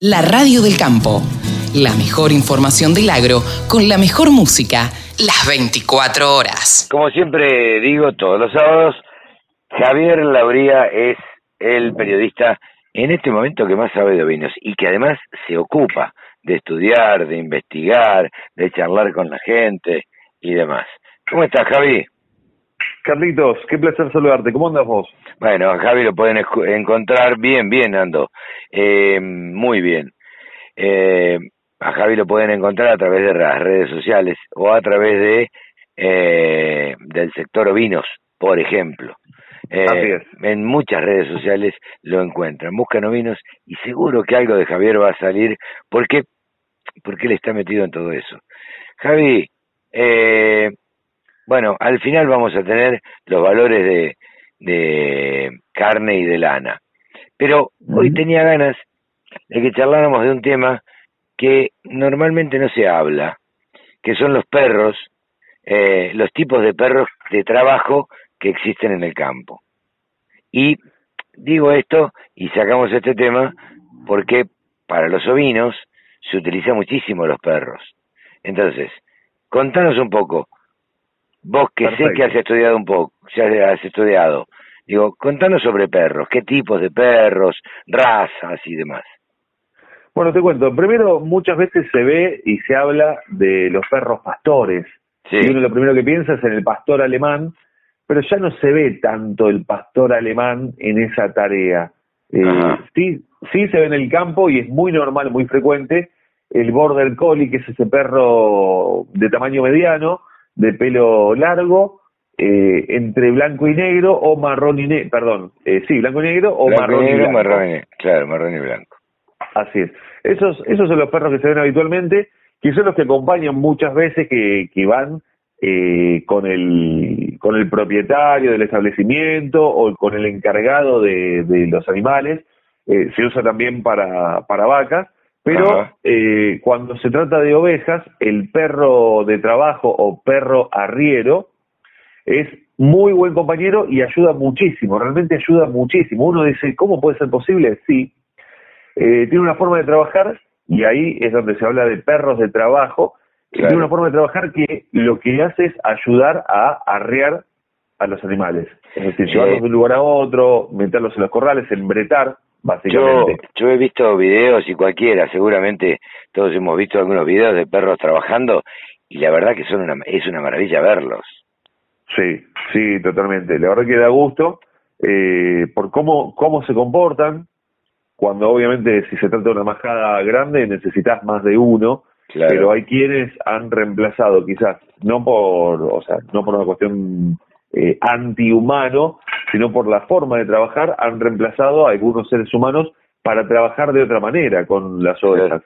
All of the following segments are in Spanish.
La radio del campo. La mejor información del agro con la mejor música las 24 horas. Como siempre digo todos los sábados, Javier Lauría es el periodista en este momento que más sabe de ovinos y que además se ocupa de estudiar, de investigar, de charlar con la gente y demás. ¿Cómo estás, Javi? Carlitos, qué placer saludarte. ¿Cómo andas vos? Bueno, a Javi lo pueden encontrar bien, bien, Ando. Eh, muy bien. Eh, a Javi lo pueden encontrar a través de las redes sociales o a través de eh, del sector ovinos, por ejemplo. Eh, en muchas redes sociales lo encuentran. Buscan ovinos y seguro que algo de Javier va a salir porque porque él está metido en todo eso. Javi, eh, bueno, al final vamos a tener los valores de, de carne y de lana. Pero hoy tenía ganas de que charláramos de un tema que normalmente no se habla, que son los perros, eh, los tipos de perros de trabajo que existen en el campo. Y digo esto y sacamos este tema porque para los ovinos se utiliza muchísimo los perros. Entonces, contanos un poco, vos que sé que has estudiado un poco, ya has estudiado, digo, contanos sobre perros, qué tipos de perros, razas y demás. Bueno, te cuento. Primero, muchas veces se ve y se habla de los perros pastores. Y uno lo primero que piensa es en el pastor alemán, pero ya no se ve tanto el pastor alemán en esa tarea. Eh, sí, sí se ve en el campo y es muy normal, muy frecuente, el border collie, que es ese perro de tamaño mediano, de pelo largo, eh, entre blanco y negro o marrón y negro, perdón, eh, sí, blanco y negro o marrón y, blanco. claro, marrón y blanco. Así es. Esos, esos son los perros que se ven habitualmente, que son los que acompañan muchas veces que, que van eh, con, el, con el propietario del establecimiento o con el encargado de, de los animales. Eh, se usa también para, para vacas, pero eh, cuando se trata de ovejas, el perro de trabajo o perro arriero es muy buen compañero y ayuda muchísimo, realmente ayuda muchísimo. Uno dice, ¿cómo puede ser posible? Sí, eh, tiene una forma de trabajar, y ahí es donde se habla de perros de trabajo, tiene una forma de trabajar que lo que hace es ayudar a arrear a los animales. Es decir, llevarlos de un lugar a otro, meterlos en los corrales, embretar, básicamente. Yo, he visto videos y cualquiera, seguramente todos hemos visto algunos videos de perros trabajando y la verdad que son una, es una maravilla verlos. Sí, sí, totalmente. La verdad que da gusto eh, por cómo, cómo se comportan, cuando obviamente si se trata de una majada grande necesitas más de uno, pero hay quienes han reemplazado quizás, no por, o sea, no por una cuestión eh, antihumano, sino por la forma de trabajar, han reemplazado a algunos seres humanos para trabajar de otra manera con las ovejas.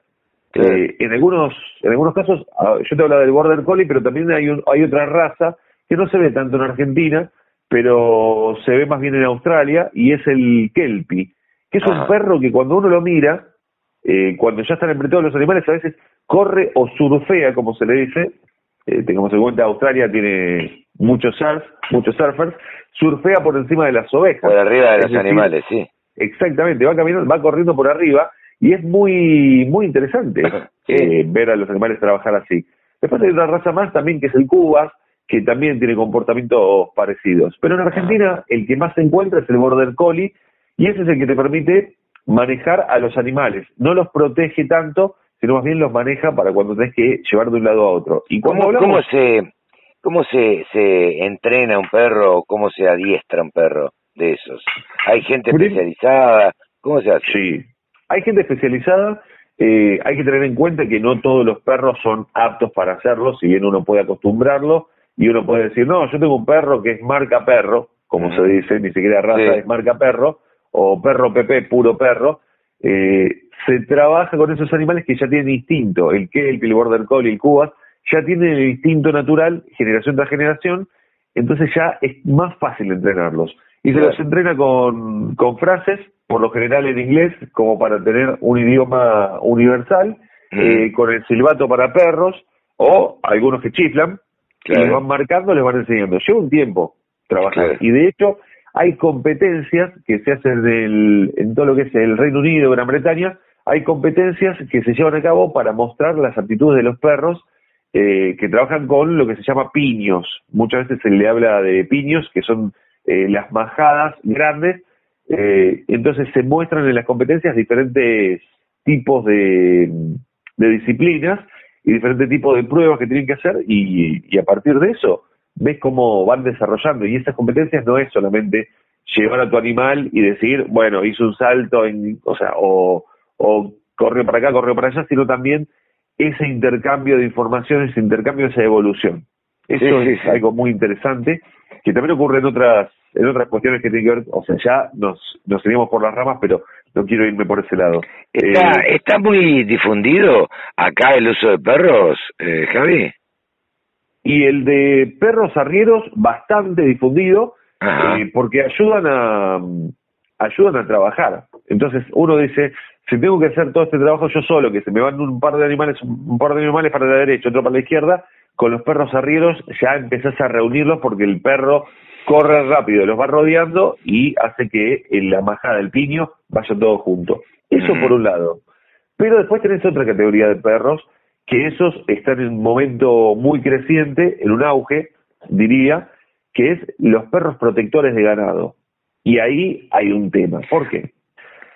Eh, en algunos en algunos casos, ah, yo te hablaba del Border Collie, pero también hay, hay otra raza que no se ve tanto en Argentina, pero se ve más bien en Australia, y es el Kelpie que es un perro que cuando uno lo mira, eh, cuando ya están entre todos los animales, a veces corre o surfea, como se le dice, eh, tengamos en cuenta Australia tiene muchos surf, muchos surfers, surfea por encima de las ovejas. Por arriba de los animales, sí. Exactamente, va caminando, va corriendo por arriba y es muy muy interesante eh, ver a los animales trabajar así. Después hay otra raza más también que es el Cubas, que también tiene comportamientos parecidos. Pero en Argentina el que más se encuentra es el Border Collie, y ese es el que te permite manejar a los animales. No los protege tanto, sino más bien los maneja para cuando tenés que llevar de un lado a otro. ¿Y cómo, cómo se cómo se, se entrena un perro cómo se adiestra un perro de esos? ¿Hay gente especializada? ¿Cómo se hace? Sí, hay gente especializada. Eh, hay que tener en cuenta que no todos los perros son aptos para hacerlo, si bien uno puede acostumbrarlo y uno puede decir, no, yo tengo un perro que es marca perro, como se dice, ni siquiera raza es marca perro, o perro PP, puro perro, eh, se trabaja con esos animales que ya tienen instinto, el kelp, el border collie, el cubas, ya tienen el instinto natural, generación tras generación, entonces ya es más fácil entrenarlos. Y se los entrena con, con frases, por lo general en inglés, como para tener un idioma universal, eh, con el silbato para perros, o algunos que chiflan, y les van marcando, les van enseñando. Lleva un tiempo trabajar. Y de hecho, hay competencias que se hacen en todo lo que es el Reino Unido, Gran Bretaña, hay competencias que se llevan a cabo para mostrar las aptitudes de los perros eh, que trabajan con lo que se llama piños. Muchas veces se le habla de piños, que son eh, las majadas grandes. Eh, entonces se muestran en las competencias diferentes tipos de, disciplinas y diferentes tipos de pruebas que tienen que hacer y, a partir de eso ves cómo van desarrollando y esas competencias no es solamente llevar a tu animal y decir, bueno, hizo un salto, en, o sea, o, o corrió para acá, corrió para allá, sino también ese intercambio de información, ese intercambio, esa evolución. Eso es algo muy interesante, que también ocurre en otras en otras cuestiones que tienen que ver, o sea, ya nos, nos seguimos por las ramas, pero no quiero irme por ese lado. ¿Está, eh, está muy difundido acá el uso de perros, eh, Javi? Y el de perros arrieros, bastante difundido, eh, porque ayudan a, ayudan a trabajar. Entonces uno dice, si tengo que hacer todo este trabajo yo solo, que se me van un par de animales, un par de animales para la derecha, otro para la izquierda, con los perros arrieros ya empezás a reunirlos porque el perro corre rápido, los va rodeando y hace que en la majada del piño vaya todo junto. Eso por un lado. Pero después tenés otra categoría de perros que esos están en un momento muy creciente, en un auge, diría, que es los perros protectores de ganado. Y ahí hay un tema. ¿Por qué?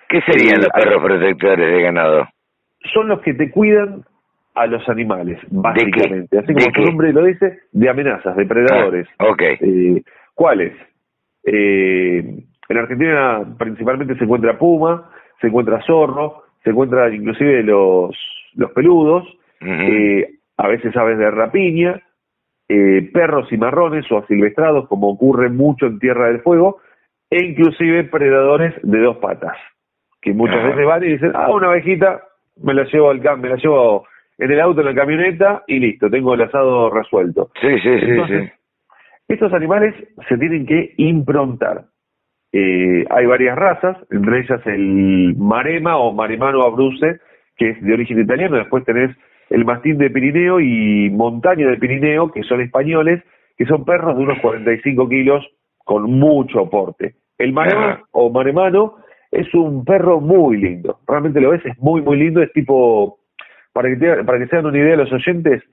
¿Qué serían los perros protectores de ganado? Son los que te cuidan a los animales, básicamente. Así como su nombre lo dice, de amenazas, de predadores. Ah, ok. Eh, ¿Cuáles? Eh, en Argentina principalmente se encuentra puma, se encuentra zorro, se encuentra inclusive los, los peludos, eh, a veces aves de rapiña, eh, perros y marrones o asilvestrados, como ocurre mucho en Tierra del Fuego, e inclusive predadores de dos patas que muchas veces van y dicen, ah, una abejita, me la llevo al me la llevo en el auto, en la camioneta y listo, tengo el asado resuelto. Sí, sí, sí, sí. Estos animales se tienen que improntar. Eh, hay varias razas, entre ellas el marema o maremano abruse, que es de origen italiano, después tenés el mastín de Pirineo y montaña de Pirineo, que son españoles, que son perros de unos 45 kilos con mucho porte. El marema o maremano es un perro muy lindo, realmente lo ves, es muy, muy lindo, es tipo, para que, para que se hagan una idea los oyentes,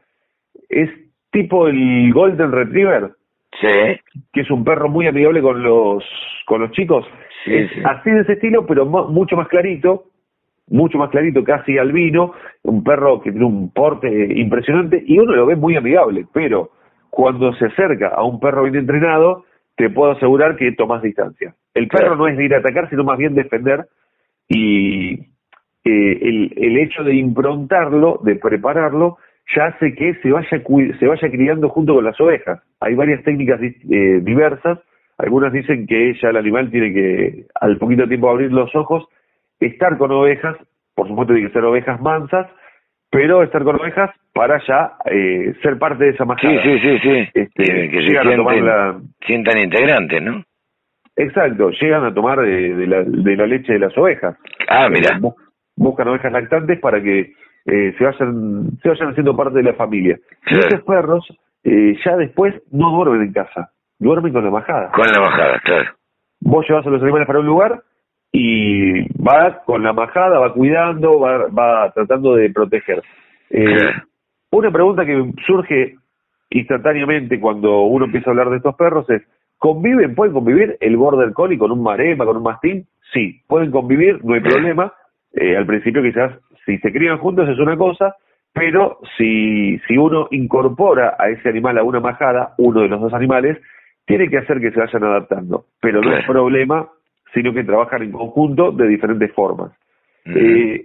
es tipo el Golden Retriever, sí. que es un perro muy amigable con los, con los chicos, es así de ese estilo, pero mucho más clarito, mucho más clarito, casi albino, un perro que tiene un porte impresionante y uno lo ve muy amigable, pero cuando se acerca a un perro bien entrenado, te puedo asegurar que tomas distancia. El perro no es de ir a atacar, sino más bien defender y eh, el, el hecho de improntarlo, de prepararlo, ya hace que se vaya, se vaya criando junto con las ovejas. Hay varias técnicas eh, diversas. Algunas dicen que ya el animal tiene que, al poquito tiempo, abrir los ojos, estar con ovejas, por supuesto tiene que ser ovejas mansas, pero estar con ovejas para ya eh, ser parte de esa majada. Sí, sí, sí, sí. Este, que se sienten, sientan integrantes, ¿no? Exacto, llegan a tomar de, la, de la leche de las ovejas. Ah, mira. Buscan ovejas lactantes para que eh, se vayan se vayan haciendo parte de la familia. Y estos perros eh, ya después no duermen en casa, duermen con la majada. Con la majada, claro. Vos llevas a los animales para un lugar y va con la majada, va cuidando, va, va tratando de proteger. Eh, una pregunta que surge instantáneamente cuando uno empieza a hablar de estos perros es, ¿Conviven, pueden convivir el border collie con un marema, con un mastín? Sí, pueden convivir, no hay problema. Eh, al principio quizás si se crían juntos es una cosa, pero si, si uno incorpora a ese animal a una majada, uno de los dos animales, tiene que hacer que se vayan adaptando. Pero no es problema, sino que trabajan en conjunto de diferentes formas. eh,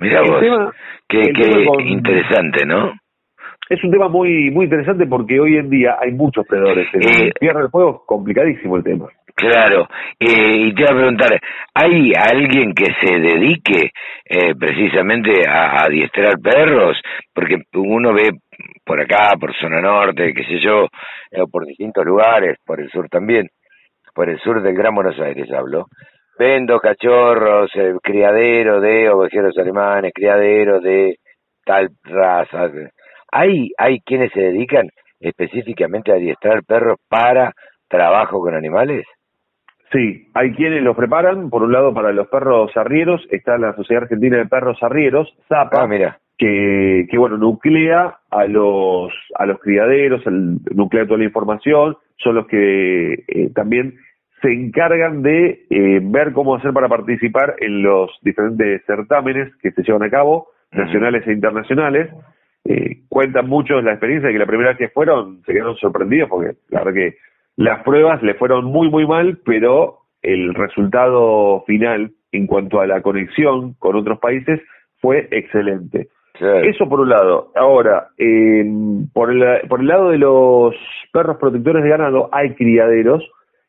Mira vos, qué, interesante, ¿no? Es un tema muy muy interesante porque hoy en día hay muchos predadores. Eh, Tierra del Fuego complicadísimo el tema. Claro, eh, y te iba a preguntar, ¿hay alguien que se dedique eh, precisamente a, adiestrar perros? Porque uno ve por acá, por zona norte, qué sé yo, eh, por distintos lugares, por el sur también, por el sur del Gran Buenos Aires hablo, vendo cachorros, criadero de ovejeros alemanes, criadero de tal raza, hay, hay quienes se dedican específicamente a adiestrar perros para trabajo con animales. Sí, hay quienes los preparan. Por un lado, para los perros arrieros está la Sociedad Argentina de Perros Arrieros, ZAPA, Ah, mira. que, que bueno, nuclea a los, a los criaderos, el, nuclea toda la información, son los que eh, también se encargan de eh, ver cómo hacer para participar en los diferentes certámenes que se llevan a cabo, nacionales e internacionales. Eh, cuentan muchos la experiencia de que la primera vez que fueron se quedaron sorprendidos porque la verdad que las pruebas le fueron muy muy mal, pero el resultado final en cuanto a la conexión con otros países fue excelente. Claro. Eso por un lado. Ahora, eh, por, el, por el lado de los perros protectores de ganado, hay criaderos,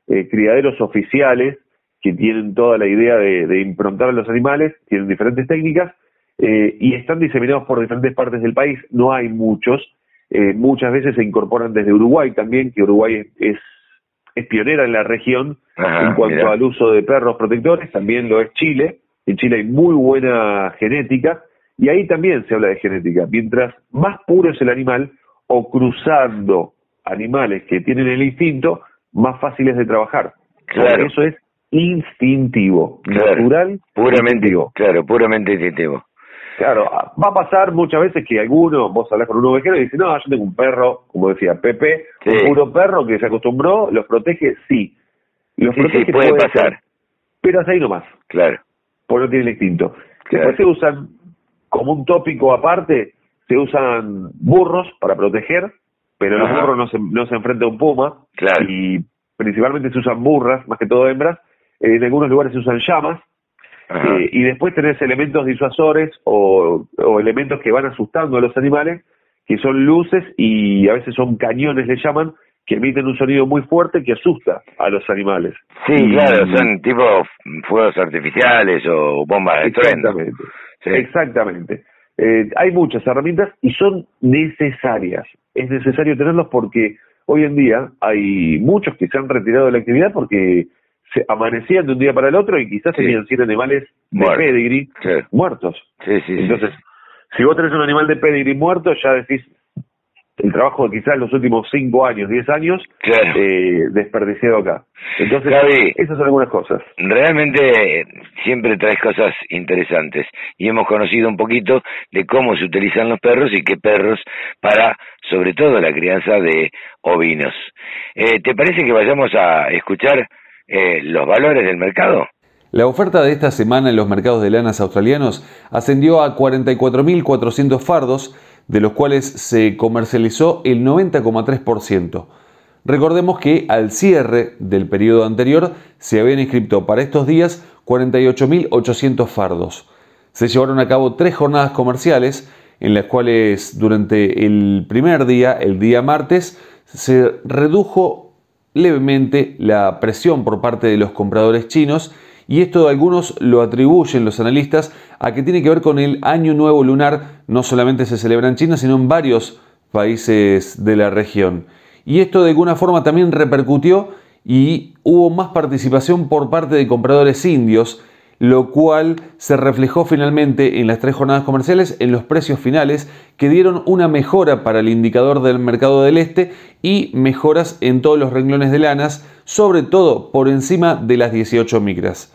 eh, criaderos oficiales, que tienen toda la idea de, de improntar a los animales, tienen diferentes técnicas, eh, y están diseminados por diferentes partes del país. No hay muchos. Eh, muchas veces se incorporan desde Uruguay también, que Uruguay es, es, pionera en la región Ajá, en cuanto al uso de perros protectores, también lo es Chile. En Chile hay muy buena genética y ahí también se habla de genética. Mientras más puro es el animal o cruzando animales que tienen el instinto, más fácil es de trabajar. Claro. Eso es instintivo, Claro. natural, Puramente, instintivo. claro, puramente instintivo. Claro, va a pasar muchas veces que alguno, vos hablas con un ovejero y dice, no, yo tengo un perro, como decía Pepe, Sí. un puro perro que se acostumbró, los protege, sí. Los Sí, sí, protege puede ser, pasar. pero hasta ahí nomás, Claro. porque no tiene el instinto. Claro. Después se usan, como un tópico aparte, se usan burros para proteger, pero los burros no se, no se enfrenta a un puma, Claro. y principalmente se usan burras, más que todo hembras, en algunos lugares se usan llamas. Eh, y después tenés elementos disuasores o, o elementos que van asustando a los animales, que son luces y a veces son cañones, le llaman, que emiten un sonido muy fuerte que asusta a los animales. Sí, Y- claro, son tipo fuegos artificiales o bombas de. Exactamente. Sí. Exactamente. Eh, hay muchas herramientas y son necesarias. Es necesario tenerlos porque hoy en día hay muchos que se han retirado de la actividad porque se amanecían de un día para el otro y quizás Sí. tenían 100 animales de Muertos. pedigree muertos. Sí. Entonces, si vos tenés un animal de pedigree muerto, ya decís el trabajo de quizás los últimos 5 años, 10 años, Claro. eh, desperdiciado acá. Entonces, Gaby. esas son algunas cosas. Realmente siempre traes cosas interesantes y hemos conocido un poquito de cómo se utilizan los perros y qué perros para, sobre todo, la crianza de ovinos. Eh, ¿Te parece que vayamos a escuchar eh, los valores del mercado? La oferta de esta semana en los mercados de lanas australianos ascendió a 44.400 fardos, de los cuales se comercializó el 90,3%. Recordemos que al cierre del periodo anterior se habían inscrito para estos días 48.800 fardos. Se llevaron a cabo tres jornadas comerciales en las cuales durante el primer día, el día martes, se redujo levemente la presión por parte de los compradores chinos y esto algunos lo atribuyen los analistas a que tiene que ver con el año nuevo lunar, no solamente se celebra en China, sino en varios países de la región. Y esto de alguna forma también repercutió y hubo más participación por parte de compradores indios, lo cual se reflejó finalmente en las tres jornadas comerciales en los precios finales que dieron una mejora para el indicador del mercado del este y mejoras en todos los renglones de lanas, sobre todo por encima de las 18 micras.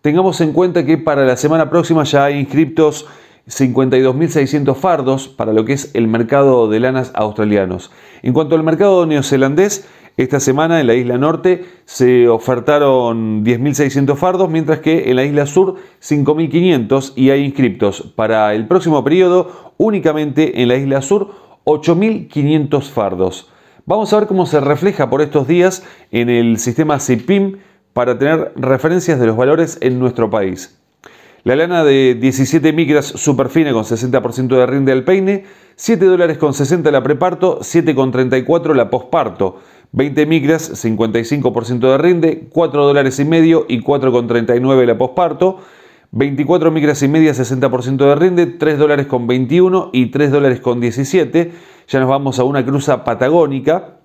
Tengamos en cuenta que para la semana próxima ya hay inscriptos 52.600 fardos para lo que es el mercado de lanas australianos. En cuanto al mercado neozelandés, esta semana en la isla norte se ofertaron 10.600 fardos, mientras que en la isla sur 5.500 y hay inscriptos para el próximo periodo únicamente en la isla sur 8.500 fardos. Vamos a ver cómo se refleja por estos días en el sistema CIPIM para tener referencias de los valores en nuestro país. La lana de 17 micras superfina con 60% de rinde al peine, 7 dólares con 60 la preparto, 7,34 la posparto. 20 micras, 55% de rinde, 4 dólares y medio y 4,39 la posparto. 24 micras y media, 60% de rinde, 3 dólares con 21 y 3 dólares con 17. Ya nos vamos a una cruza patagónica.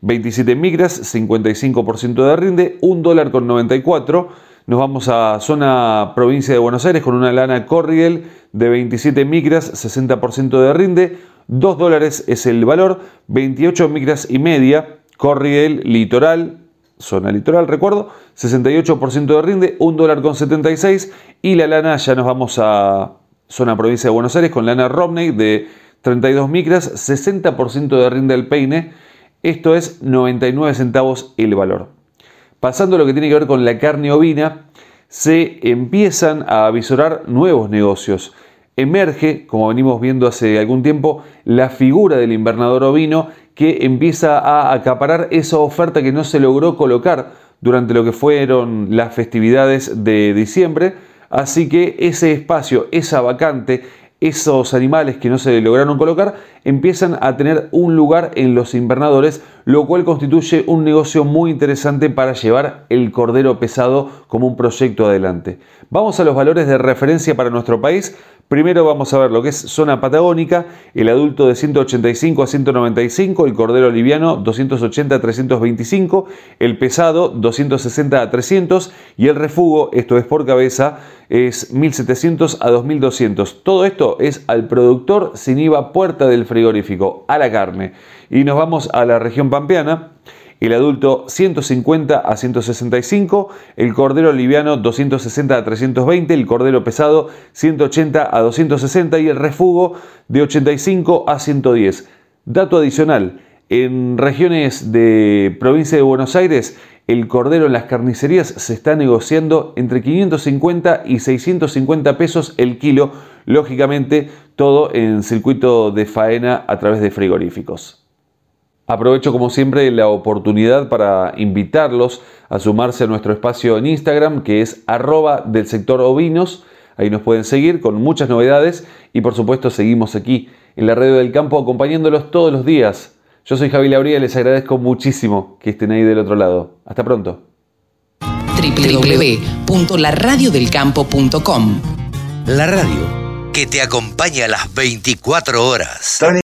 27 micras, 55% de rinde, 1 dólar con 94. Nos vamos a zona provincia de Buenos Aires con una lana Corriel de 27 micras, 60% de rinde, 2 dólares es el valor, 28 micras y media, Corriel Litoral, zona litoral, recuerdo, 68% de rinde, 1 dólar con 76 y la lana ya nos vamos a zona provincia de Buenos Aires con lana Romney de 32 micras, 60% de rinde del peine, esto es 99 centavos el valor. Pasando a lo que tiene que ver con la carne ovina, se empiezan a avisorar nuevos negocios. Emerge, como venimos viendo hace algún tiempo, la figura del invernador ovino que empieza a acaparar esa oferta que no se logró colocar durante lo que fueron las festividades de diciembre. Así que ese espacio, esa vacante, esos animales que no se lograron colocar empiezan a tener un lugar en los invernadores, lo cual constituye un negocio muy interesante para llevar el cordero pesado como un proyecto adelante. Vamos a los valores de referencia para nuestro país. Primero vamos a ver lo que es zona patagónica, el adulto de 185 a 195, el cordero liviano 280 a 325, el pesado 260 a 300 y el refugo, esto es por cabeza, es 1700 a 2200. Todo esto es al productor sin IVA puerta del frigorífico, a la carne. Y nos vamos a la región pampeana el adulto 150 a 165, el cordero liviano 260 a 320, el cordero pesado 180 a 260 y el refugo de 85 a 110. Dato adicional, en regiones de provincia de Buenos Aires, el cordero en las carnicerías se está negociando entre 550 y 650 pesos el kilo, lógicamente todo en circuito de faena a través de frigoríficos. Aprovecho como siempre la oportunidad para invitarlos a sumarse a nuestro espacio en Instagram que es arroba del sector ovinos. Ahí nos pueden seguir con muchas novedades y por supuesto seguimos aquí en la radio del campo acompañándolos todos los días. Yo soy Javi Labría y les agradezco muchísimo que estén ahí del otro lado. Hasta pronto. www.laradiodelcampo.com La radio que te acompaña a las 24 horas.